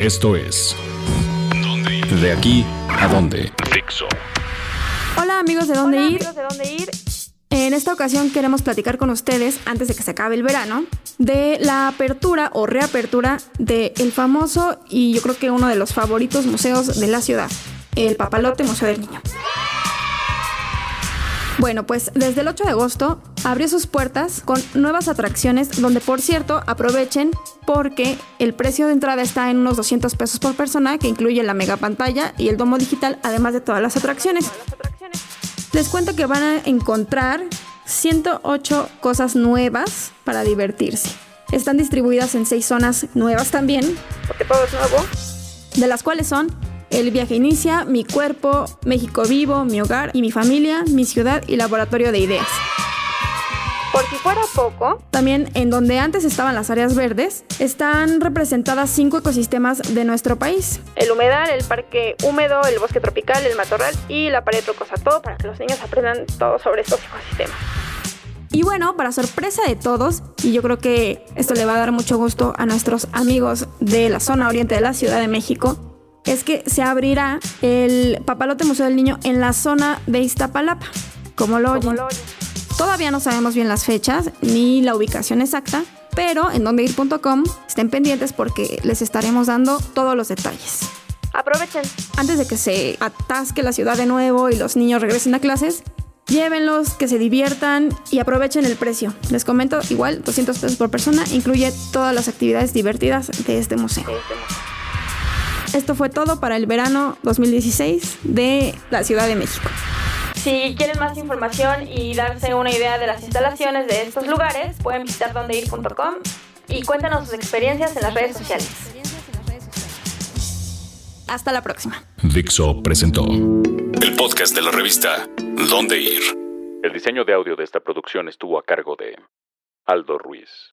Esto es De aquí a dónde. Fixo. Hola amigos de dónde Hola, ir. amigos de dónde ir. En esta ocasión queremos platicar con ustedes, antes de que se acabe el verano, de la apertura o reapertura del famoso y yo creo que uno de los favoritos museos de la ciudad, el Papalote Museo del Niño. Bueno, pues desde el 8 de agosto abrió sus puertas con nuevas atracciones donde por cierto aprovechen porque el precio de entrada está en unos 200 pesos por persona que incluye la mega pantalla y el domo digital además de todas las atracciones. Les cuento que van a encontrar 108 cosas nuevas para divertirse. Están distribuidas en seis zonas nuevas también, Porque todo es nuevo. de las cuales son El viaje inicia, Mi cuerpo, México vivo, Mi hogar y mi familia, Mi ciudad y Laboratorio de ideas. Por si fuera poco, También en donde antes estaban las áreas verdes, están representadas cinco ecosistemas de nuestro país. el humedal, el parque húmedo, el bosque tropical, el matorral y la pared rocosa. Todo para que los niños aprendan todo sobre estos ecosistemas. Y bueno, para sorpresa de todos, y yo creo que esto le va a dar mucho gusto a nuestros amigos de la zona oriente de la Ciudad de México, es que se abrirá el Papalote Museo del Niño en la zona de Iztapalapa, como lo Como oyen. lo oyen. Todavía no sabemos bien las fechas ni la ubicación exacta, pero en dondeir.com estén pendientes porque les estaremos dando todos los detalles. Aprovechen. Antes de que se atasque la ciudad de nuevo y los niños regresen a clases, llévenlos, que se diviertan y aprovechen el precio. Les comento, igual 200 pesos por persona, incluye todas las actividades divertidas de este museo. de este museo. Esto fue todo para el verano 2016 de la Ciudad de México. Si quieren más información y darse una idea de las instalaciones de estos lugares, pueden visitar dondeir.com y cuéntanos sus experiencias en las redes sociales. Hasta la próxima. Dixo presentó el podcast de la revista Dónde ir. El diseño de audio de esta producción estuvo a cargo de Aldo Ruiz.